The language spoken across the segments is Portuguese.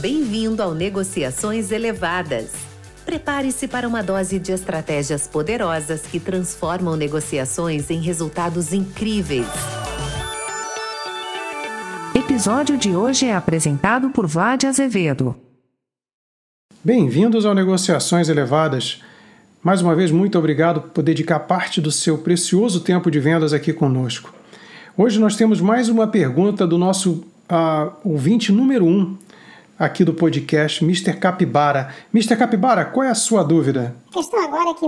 Bem-vindo ao Negociações Elevadas. Prepare-se para uma dose de estratégias poderosas que transformam negociações em resultados incríveis. Episódio de hoje é apresentado por Vlad Azevedo. Bem-vindos ao Negociações Elevadas. Mais uma vez, muito obrigado por dedicar parte do seu precioso tempo de vendas aqui conosco. Hoje nós temos mais uma pergunta do nosso uh, ouvinte número um, aqui do podcast, Mr. Capibara. Mr. Capibara, qual é a sua dúvida? A questão agora é que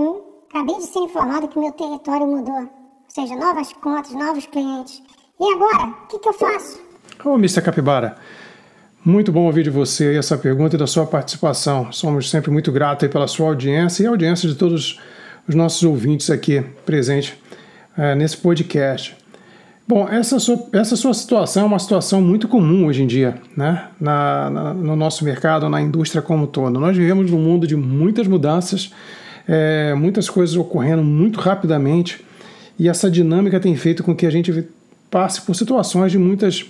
acabei de ser informado que meu território mudou. Ou seja, novas contas, novos clientes. E agora? O que, que eu faço? Ô, oh, Mr. Capibara, muito bom ouvir de você essa pergunta e da sua participação. Somos sempre muito gratos pela sua audiência e a audiência de todos os nossos ouvintes aqui presentes é, nesse podcast. Bom, essa sua, essa sua situação é uma situação muito comum hoje em dia, né? Na, na, no nosso mercado, na indústria como um todo. Nós vivemos num mundo de muitas mudanças, é, muitas coisas ocorrendo muito rapidamente, e essa dinâmica tem feito com que a gente passe por situações de muitas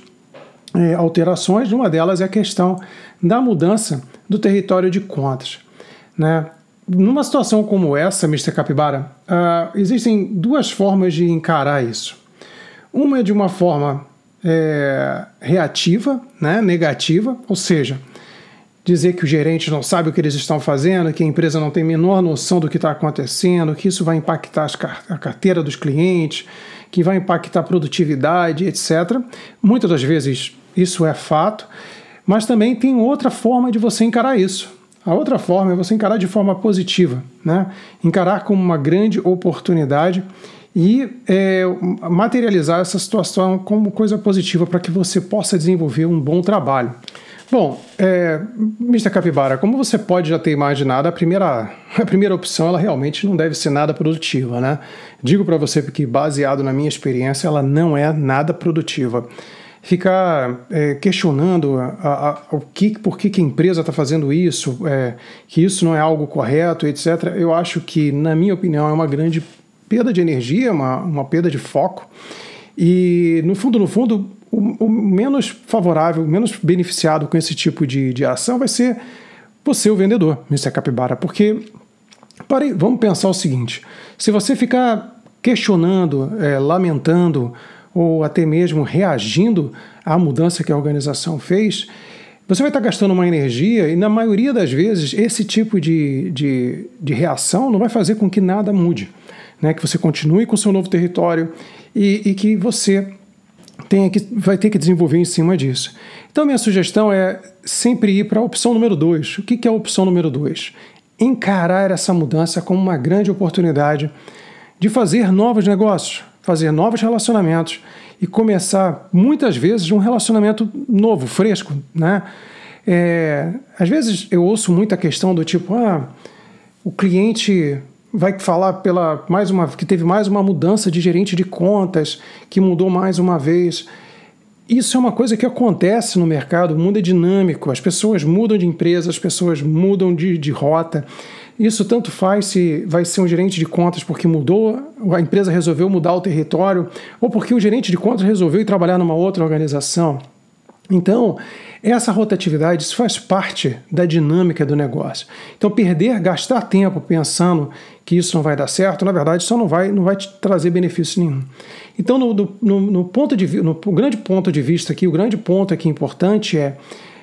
é, alterações. Uma delas é a questão da mudança do território de contas. Né? Numa situação como essa, Mr. Capibara, uh, existem duas formas de encarar isso. Uma é de uma forma é, reativa, né, negativa, ou seja, dizer que os gerentes não sabem o que eles estão fazendo, que a empresa não tem a menor noção do que está acontecendo, que isso vai impactar a carteira dos clientes, que vai impactar a produtividade, etc. Muitas das vezes isso é fato, mas também tem outra forma de você encarar isso. A outra forma é você encarar de forma positiva, né? encarar como uma grande oportunidade e é, materializar essa situação como coisa positiva para que você possa desenvolver um bom trabalho. Bom, é, Mr. Capibara, como você pode já ter imaginado, a primeira, a primeira opção ela realmente não deve ser nada produtiva, né? Digo para você porque, baseado na minha experiência, ela não é nada produtiva. Ficar é, questionando a, a, o que, por que, que a empresa está fazendo isso, é, que isso não é algo correto, etc., eu acho que, na minha opinião, é uma grande perda de energia, uma, uma perda de foco. E, no fundo, no fundo, o, o menos favorável, menos beneficiado com esse tipo de, de ação vai ser você, o vendedor, Mr. Capibara. Porque, pare, vamos pensar o seguinte: se você ficar questionando, é, lamentando ou até mesmo reagindo à mudança que a organização fez, você vai estar gastando uma energia e, na maioria das vezes, esse tipo de, de, de reação não vai fazer com que nada mude né, que você continue com o seu novo território e, e que você tenha que, vai ter que desenvolver em cima disso. Então, minha sugestão é sempre ir para a opção número dois. O que, que é a opção número dois? Encarar essa mudança como uma grande oportunidade de fazer novos negócios, fazer novos relacionamentos e começar, muitas vezes, um relacionamento novo, fresco. Né? É, às vezes eu ouço muita questão do tipo, ah, o cliente vai falar pela mais uma que teve mais uma mudança de gerente de contas, que mudou mais uma vez. Isso é uma coisa que acontece no mercado, o mundo é dinâmico, as pessoas mudam de empresa, as pessoas mudam de, de rota. Isso tanto faz se vai ser um gerente de contas porque mudou, a empresa resolveu mudar o território, ou porque o gerente de contas resolveu ir trabalhar numa outra organização. Então, essa rotatividade faz parte da dinâmica do negócio. Então, perder, gastar tempo pensando que isso não vai dar certo, na verdade, só não vai, não vai te trazer benefício nenhum. Então, no, no, no ponto de, no grande ponto de vista aqui, o grande ponto aqui importante é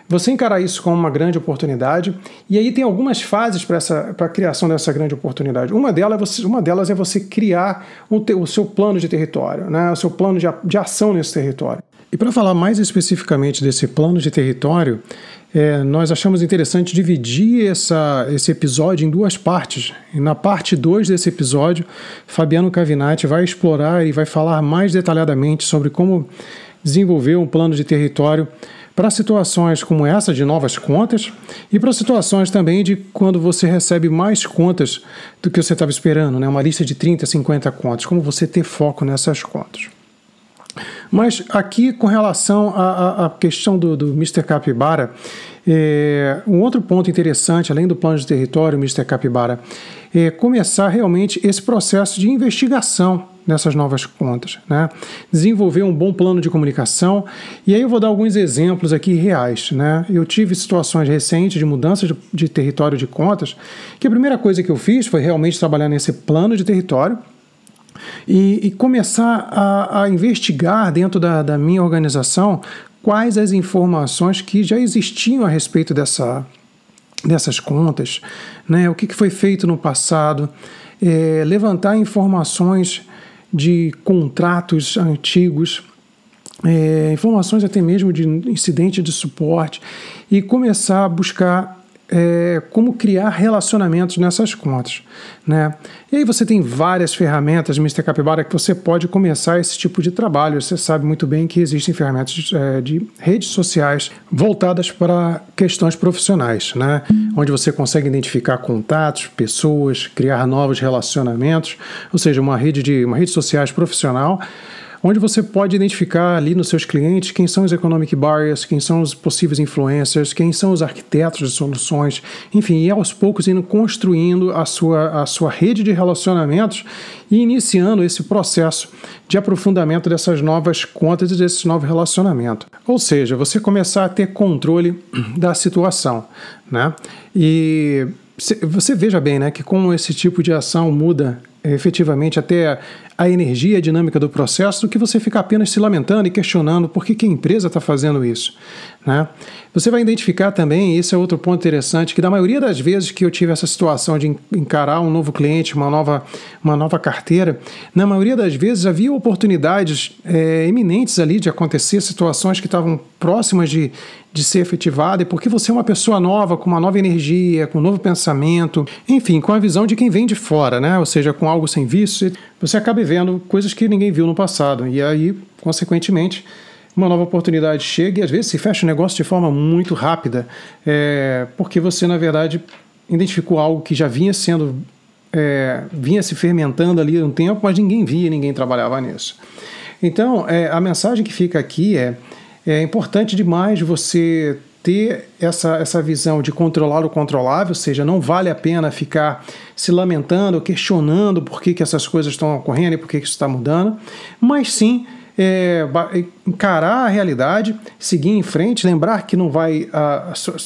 você encarar isso como uma grande oportunidade, e aí tem algumas fases para a criação dessa grande oportunidade. Uma delas é você, uma delas é você criar um, o seu plano de território, né, o seu plano de, de ação nesse território. E para falar mais especificamente desse plano de território, é, nós achamos interessante dividir essa, esse episódio em duas partes. E na parte 2 desse episódio, Fabiano Cavinati vai explorar e vai falar mais detalhadamente sobre como desenvolver um plano de território para situações como essa de novas contas e para situações também de quando você recebe mais contas do que você estava esperando, né? uma lista de 30, 50 contas, como você ter foco nessas contas. Mas aqui, com relação à, à questão do, do Mr. Capibara, é, um outro ponto interessante, além do plano de território, Mr. Capibara, é começar realmente esse processo de investigação nessas novas contas, né? Desenvolver um bom plano de comunicação. E aí eu vou dar alguns exemplos aqui reais, né? Eu tive situações recentes de mudança de, de território de contas, que a primeira coisa que eu fiz foi realmente trabalhar nesse plano de território, e, e, começar a, a investigar dentro da, da, minha organização quais as informações que já existiam a respeito dessa, dessas contas, né? o que, que foi feito no passado, é, levantar informações de contratos antigos, é, informações até mesmo de incidente de suporte e começar a buscar é, como criar relacionamentos nessas contas. Né? E aí você tem várias ferramentas, Mr. Capibara, que você pode começar esse tipo de trabalho. Você sabe muito bem que existem ferramentas de, é, de redes sociais voltadas para questões profissionais, né? onde você consegue identificar contatos, pessoas, criar novos relacionamentos, ou seja, uma rede de uma rede sociais profissional onde você pode identificar ali nos seus clientes quem são os economic barriers, quem são os possíveis influencers, quem são os arquitetos de soluções, enfim, e aos poucos indo construindo a sua, a sua rede de relacionamentos e iniciando esse processo de aprofundamento dessas novas contas e desse novo relacionamento. Ou seja, você começar a ter controle da situação, né? E você veja bem, né, que como esse tipo de ação muda efetivamente até a energia a dinâmica do processo do que você ficar apenas se lamentando e questionando por que, que a empresa está fazendo isso. Né? Você vai identificar também, e esse é outro ponto interessante, que da maioria das vezes que eu tive essa situação de encarar um novo cliente, uma nova, uma nova carteira, na maioria das vezes havia oportunidades é, eminentes ali de acontecer, situações que estavam próximas de, de ser efetivada, e porque você é uma pessoa nova, com uma nova energia, com um novo pensamento, enfim, com a visão de quem vem de fora, né? ou seja, com algo sem vício, você acaba vendo coisas que ninguém viu no passado. E aí, consequentemente, uma nova oportunidade chega e às vezes se fecha o negócio de forma muito rápida, é, porque você, na verdade, identificou algo que já vinha sendo. É, vinha se fermentando ali um tempo, mas ninguém via, ninguém trabalhava nisso. Então, é, a mensagem que fica aqui é: é importante demais você ter essa, essa visão de controlar o controlável, ou seja, não vale a pena ficar se lamentando, questionando por que, que essas coisas estão ocorrendo e por que, que isso está mudando, mas sim é, encarar a realidade, seguir em frente, lembrar que não vai.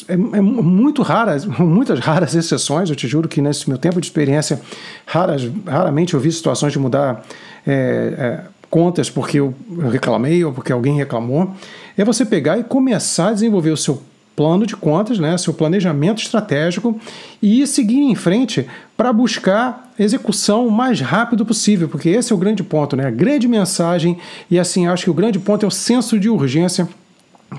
é, é, muito raras, muitas raras exceções, eu te juro que nesse meu tempo de experiência, raras, raramente eu vi situações de mudar. É, é contas porque eu reclamei ou porque alguém reclamou, é você pegar e começar a desenvolver o seu plano de contas, né, seu planejamento estratégico e seguir em frente para buscar execução o mais rápido possível, porque esse é o grande ponto, né? A grande mensagem e assim acho que o grande ponto é o senso de urgência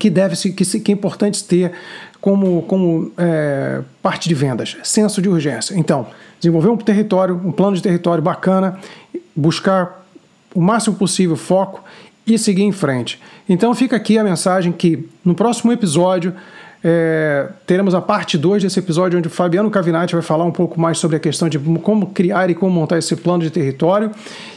que deve se que, que é importante ter como, como é, parte de vendas, senso de urgência. Então, desenvolver um território, um plano de território bacana, buscar o máximo possível foco e seguir em frente. Então fica aqui a mensagem que no próximo episódio é, teremos a parte 2 desse episódio, onde o Fabiano Cavinati vai falar um pouco mais sobre a questão de como criar e como montar esse plano de território.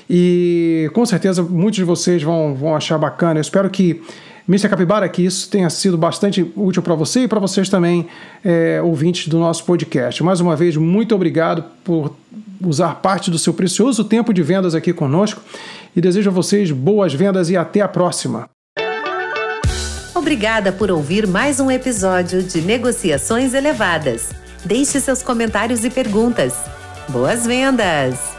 E com certeza muitos de vocês vão, vão achar bacana. Eu espero que Mr. Capibara, que isso tenha sido bastante útil para você e para vocês também, é, ouvintes do nosso podcast. Mais uma vez, muito obrigado por usar parte do seu precioso tempo de vendas aqui conosco e desejo a vocês boas vendas e até a próxima. Obrigada por ouvir mais um episódio de Negociações Elevadas. Deixe seus comentários e perguntas. Boas vendas!